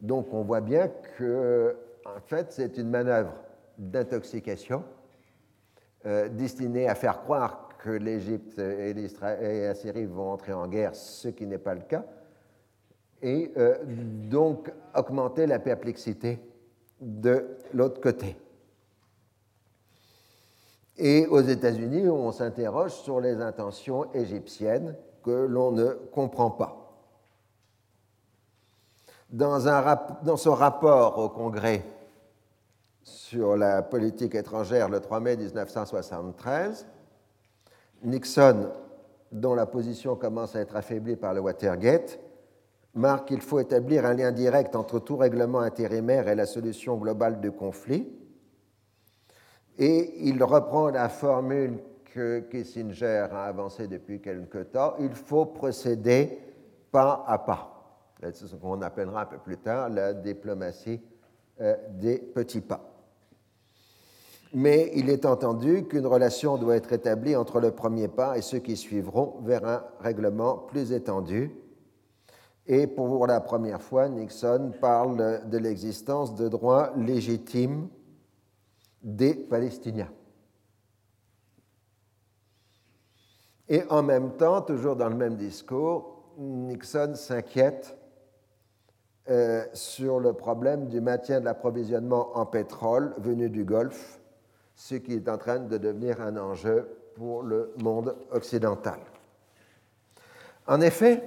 Donc on voit bien que, en fait, c'est une manœuvre d'intoxication euh, destinée à faire croire que l'Égypte et, la Syrie vont entrer en guerre, ce qui n'est pas le cas, et euh, donc augmenter la perplexité de l'autre côté. Et aux États-Unis, on s'interroge sur les intentions égyptiennes que l'on ne comprend pas. Dans, un, dans, son rapport au Congrès sur la politique étrangère le 3 mai 1973. Nixon, dont la position commence à être affaiblie par le Watergate, marque qu'il faut établir un lien direct entre tout règlement intérimaire et la solution globale du conflit. Et il reprend la formule que Kissinger a avancée depuis quelque temps, il faut procéder pas à pas. C'est ce qu'on appellera un peu plus tard la diplomatie euh, des petits pas. Mais il est entendu qu'une relation doit être établie entre le premier pas et ceux qui suivront vers un règlement plus étendu. Et pour la première fois, Nixon parle de l'existence de droits légitimes des Palestiniens. Et en même temps, toujours dans le même discours, Nixon s'inquiète euh, sur le problème du maintien de l'approvisionnement en pétrole venu du Golfe, ce qui est en train de devenir un enjeu pour le monde occidental. En effet,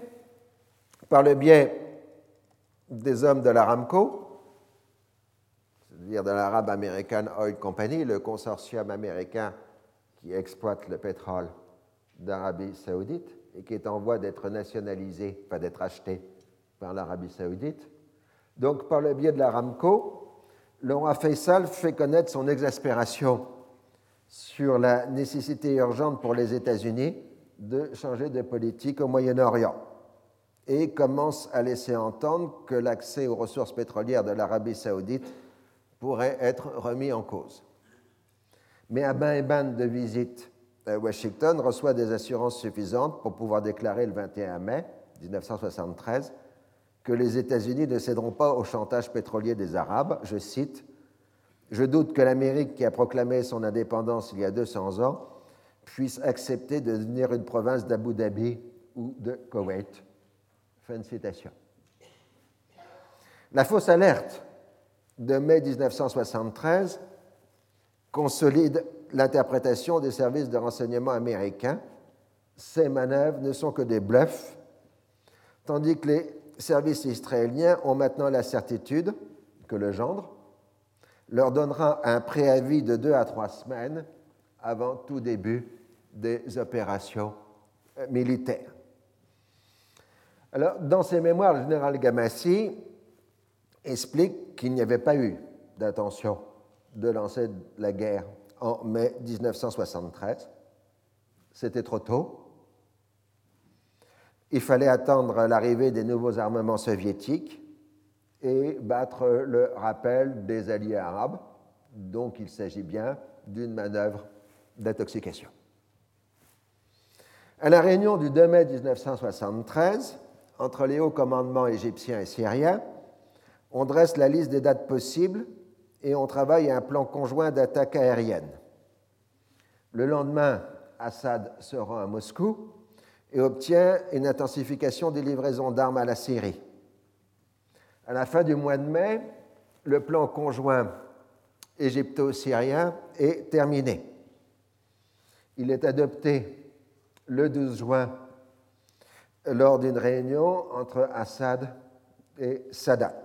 par le biais des hommes de l'Aramco, c'est-à-dire de l'Arab American Oil Company, le consortium américain qui exploite le pétrole d'Arabie saoudite et qui est en voie d'être nationalisé, pas d'être acheté par l'Arabie saoudite. Donc, par le biais de l'Aramco, roi Faisal fait connaître son exaspération sur la nécessité urgente pour les États-Unis de changer de politique au Moyen-Orient et commence à laisser entendre que l'accès aux ressources pétrolières de l'Arabie saoudite pourrait être remis en cause. Mais à bain et ban de visite, Washington reçoit des assurances suffisantes pour pouvoir déclarer le 21 mai 1973 que les États-Unis ne céderont pas au chantage pétrolier des Arabes. Je cite Je doute que l'Amérique, qui a proclamé son indépendance il y a 200 ans, puisse accepter de devenir une province d'Abu Dhabi ou de Koweït. Fin de citation. La fausse alerte de mai 1973 consolide l'interprétation des services de renseignement américains. Ces manœuvres ne sont que des bluffs, tandis que les services israéliens ont maintenant la certitude que le gendre leur donnera un préavis de deux à trois semaines avant tout début des opérations euh, militaires. Alors, dans ses mémoires, le général Gamassi explique qu'il n'y avait pas eu d'intention de lancer la guerre en mai 1973. C'était trop tôt. Il fallait attendre l'arrivée des nouveaux armements soviétiques et battre le rappel des alliés arabes. Donc il s'agit bien d'une manœuvre d'intoxication. À la réunion du 2 mai 1973, entre les hauts commandements égyptiens et syriens, on dresse la liste des dates possibles et on travaille à un plan conjoint d'attaque aérienne. Le lendemain, Assad se rend à Moscou et obtient une intensification des livraisons d'armes à la Syrie. À la fin du mois de mai, le plan conjoint égypto-syrien est terminé. Il est adopté le 12 juin lors d'une réunion entre Assad et Sadat.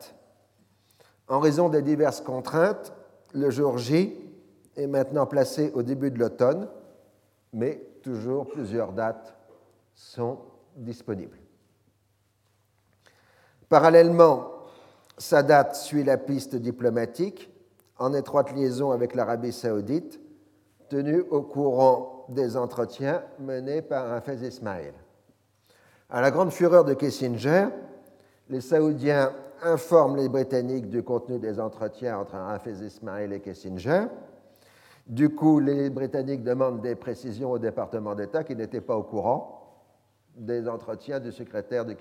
En raison des diverses contraintes, le jour J est maintenant placé au début de l'automne, mais toujours plusieurs dates sont disponibles. Parallèlement, Sadat suit la piste diplomatique en étroite liaison avec l'Arabie saoudite, tenu au courant des entretiens menés par Hafez Ismail. À la grande fureur de Kissinger, les Saoudiens informent les Britanniques du contenu des entretiens entre Hafez Ismail et Kissinger. Du coup, les Britanniques demandent des précisions au département d'État qui n'était pas au courant des entretiens du secrétaire de,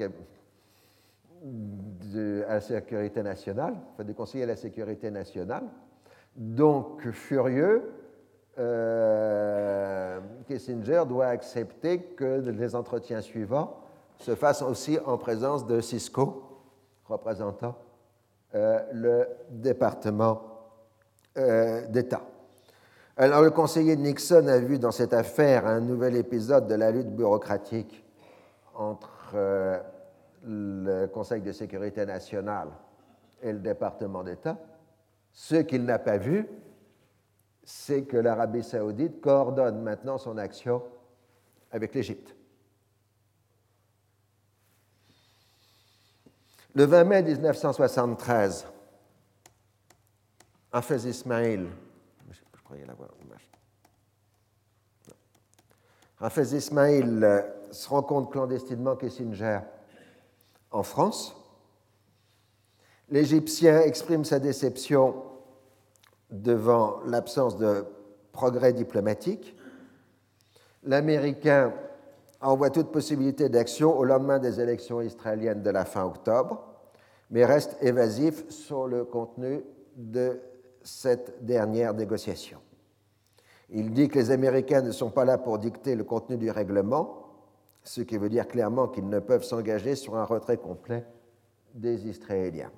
à la sécurité nationale, enfin du conseiller à la sécurité nationale. Donc, furieux, euh, Kissinger doit accepter que les entretiens suivants se fassent aussi en présence de Cisco, représentant euh, le département euh, d'État. Alors, le conseiller Nixon a vu dans cette affaire un nouvel épisode de la lutte bureaucratique entre euh, le Conseil de sécurité nationale et le département d'État. Ce qu'il n'a pas vu, c'est que l'Arabie saoudite coordonne maintenant son action avec l'Égypte. Le 20 mai 1973, Hafez Ismail, euh, se rencontre clandestinement Kissinger en France. L'Égyptien exprime sa déception devant l'absence de progrès diplomatique. L'Américain envoie toute possibilité d'action au lendemain des élections israéliennes de la fin octobre, mais reste évasif sur le contenu de cette dernière négociation. Il dit que les Américains ne sont pas là pour dicter le contenu du règlement, ce qui veut dire clairement qu'ils ne peuvent s'engager sur un retrait complet des Israéliens.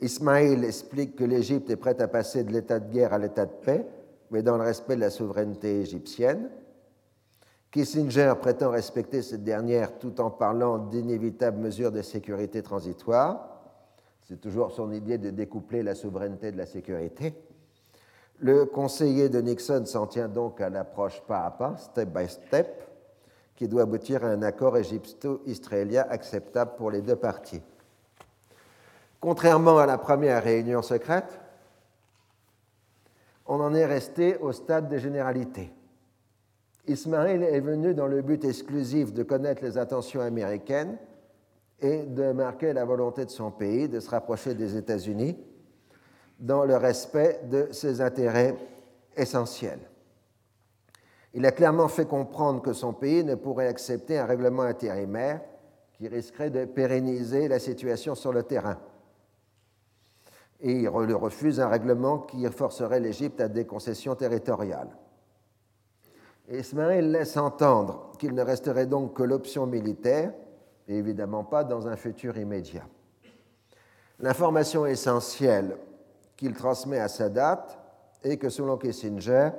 Ismail explique que l'Égypte est prête à passer de l'état de guerre à l'état de paix, mais dans le respect de la souveraineté égyptienne. Kissinger prétend respecter cette dernière tout en parlant d'inévitables mesures de sécurité transitoire. C'est toujours son idée de découpler la souveraineté de la sécurité. Le conseiller de Nixon s'en tient donc à l'approche pas à pas, step by step, qui doit aboutir à un accord égypto-israélien acceptable pour les deux parties. Contrairement à la première réunion secrète, on en est resté au stade des généralités. Ismaël est venu dans le but exclusif de connaître les intentions américaines et de marquer la volonté de son pays de se rapprocher des États-Unis dans le respect de ses intérêts essentiels. Il a clairement fait comprendre que son pays ne pourrait accepter un règlement intérimaire qui risquerait de pérenniser la situation sur le terrain. Et il refuse un règlement qui forcerait l'Égypte à des concessions territoriales. Ismaël laisse entendre qu'il ne resterait donc que l'option militaire, et évidemment pas dans un futur immédiat. L'information essentielle qu'il transmet à sa date est que selon Kissinger,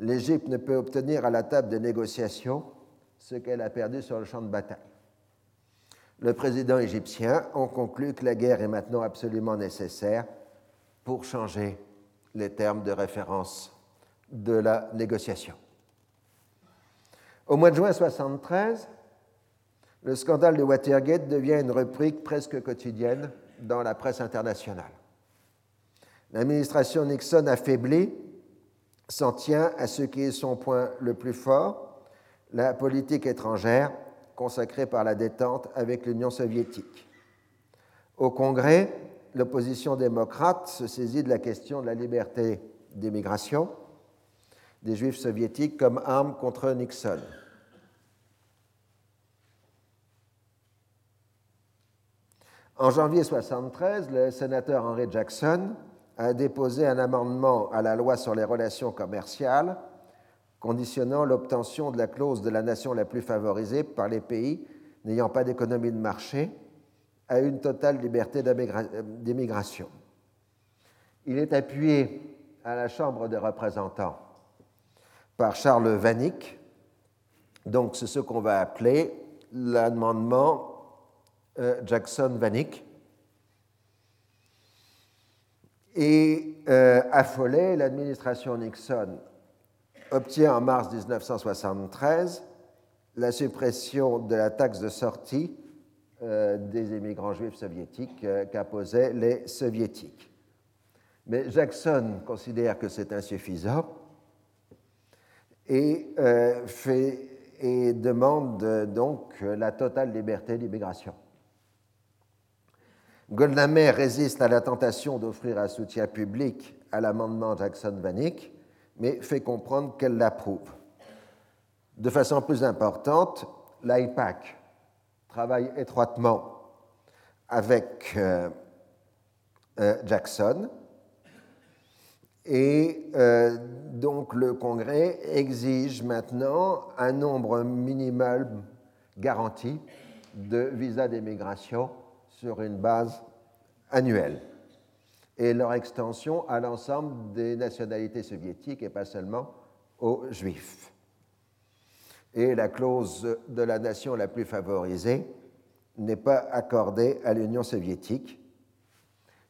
l'Égypte ne peut obtenir à la table de négociations ce qu'elle a perdu sur le champ de bataille. Le président égyptien en conclut que la guerre est maintenant absolument nécessaire pour changer les termes de référence de la négociation. Au mois de juin 1973, le scandale de Watergate devient une rubrique presque quotidienne dans la presse internationale. L'administration Nixon affaiblie s'en tient à ce qui est son point le plus fort, la politique étrangère consacrée par la détente avec l'Union soviétique. Au Congrès, l'opposition démocrate se saisit de la question de la liberté d'immigration des Juifs soviétiques comme arme contre Nixon. En janvier 1973, le sénateur Henry Jackson a déposé un amendement à la loi sur les relations commerciales conditionnant l'obtention de la clause de la nation la plus favorisée par les pays n'ayant pas d'économie de marché à une totale liberté d'immigration. Il est appuyé à la Chambre des représentants par Charles Vanik, donc c'est ce qu'on va appeler l'amendement euh, Jackson-Vanik, et euh, affolée, l'administration Nixon obtient en mars 1973 la suppression de la taxe de sortie euh, des immigrants juifs soviétiques euh, qu'imposaient les soviétiques. Mais Jackson considère que c'est insuffisant et, fait, et demande donc la totale liberté d'immigration. Golda résiste à la tentation d'offrir un soutien public à l'amendement Jackson-Vanik, mais fait comprendre qu'elle l'approuve. De façon plus importante, l'IPAC travaille étroitement avec euh, euh, Jackson et euh, donc le Congrès exige maintenant un nombre minimal garanti de visas d'immigration sur une base annuelle et leur extension à l'ensemble des nationalités soviétiques et pas seulement aux juifs. Et la clause de la nation la plus favorisée n'est pas accordée à l'Union soviétique,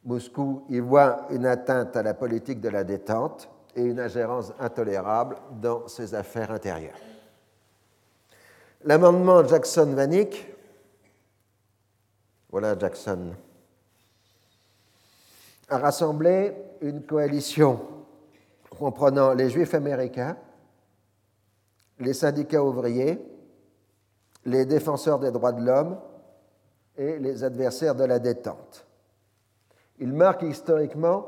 Moscou y voit une atteinte à la politique de la détente et une ingérence intolérable dans ses affaires intérieures. L'amendement Jackson-Vanik, voilà Jackson, a rassemblé une coalition comprenant les juifs américains, les syndicats ouvriers, les défenseurs des droits de l'homme et les adversaires de la détente. Il marque historiquement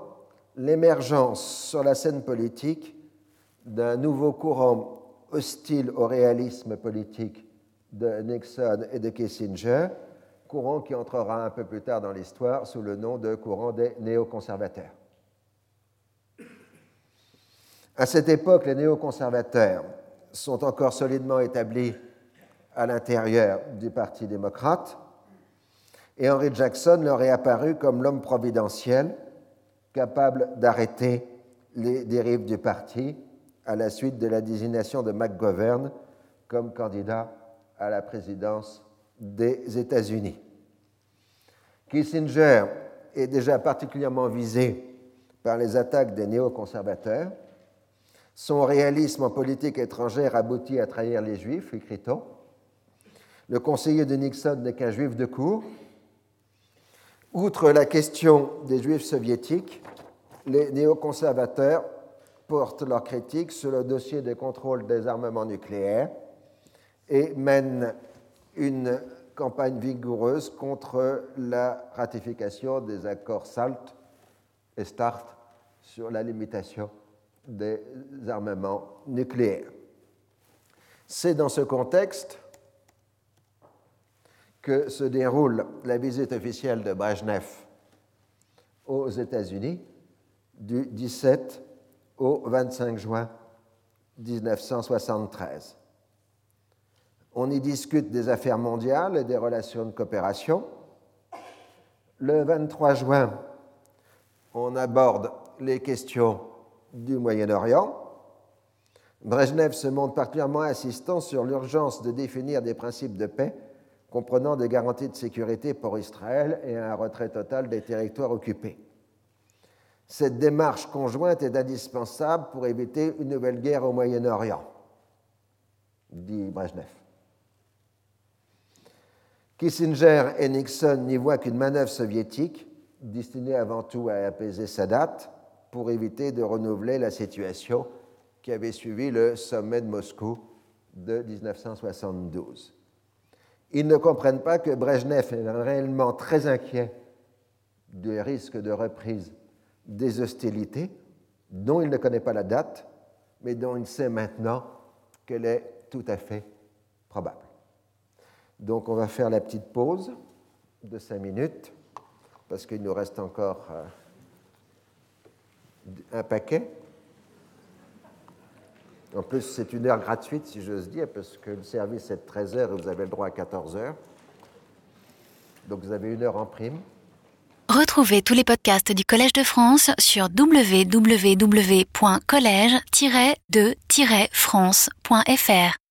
l'émergence sur la scène politique d'un nouveau courant hostile au réalisme politique de Nixon et de Kissinger, courant qui entrera un peu plus tard dans l'histoire sous le nom de courant des néoconservateurs. À cette époque, les néoconservateurs sont encore solidement établis à l'intérieur du Parti démocrate et Henry Jackson leur est apparu comme l'homme providentiel capable d'arrêter les dérives du parti à la suite de la désignation de McGovern comme candidat à la présidence des États-Unis. Kissinger est déjà particulièrement visé par les attaques des néoconservateurs. Son réalisme en politique étrangère aboutit à trahir les Juifs, écrit-on. Le conseiller de Nixon n'est qu'un juif de cour, Outre la question des juifs soviétiques, les néoconservateurs portent leur critique sur le dossier des contrôles des armements nucléaires et mènent une campagne vigoureuse contre la ratification des accords SALT et START sur la limitation des armements nucléaires. C'est dans ce contexte que se déroule la visite officielle de Brezhnev aux États-Unis du 17 au 25 juin 1973. On y discute des affaires mondiales et des relations de coopération. Le 23 juin, on aborde les questions du Moyen-Orient. Brezhnev se montre particulièrement insistant sur l'urgence de définir des principes de paix comprenant des garanties de sécurité pour Israël et un retrait total des territoires occupés. Cette démarche conjointe est indispensable pour éviter une nouvelle guerre au Moyen-Orient, dit Brezhnev. Kissinger et Nixon n'y voient qu'une manœuvre soviétique destinée avant tout à apaiser Sadat pour éviter de renouveler la situation qui avait suivi le sommet de Moscou de 1972. Ils ne comprennent pas que Brezhnev est réellement très inquiet du risque de reprise des hostilités, dont il ne connaît pas la date, mais dont il sait maintenant qu'elle est tout à fait probable. Donc on va faire la petite pause de cinq minutes, parce qu'il nous reste encore euh, un paquet. En plus, c'est une heure gratuite, si j'ose dire, parce que le service est de 13 heures et vous avez le droit à 14 heures. Donc vous avez une heure en prime. Retrouvez tous les podcasts du Collège de France sur www.collège-de-france.fr.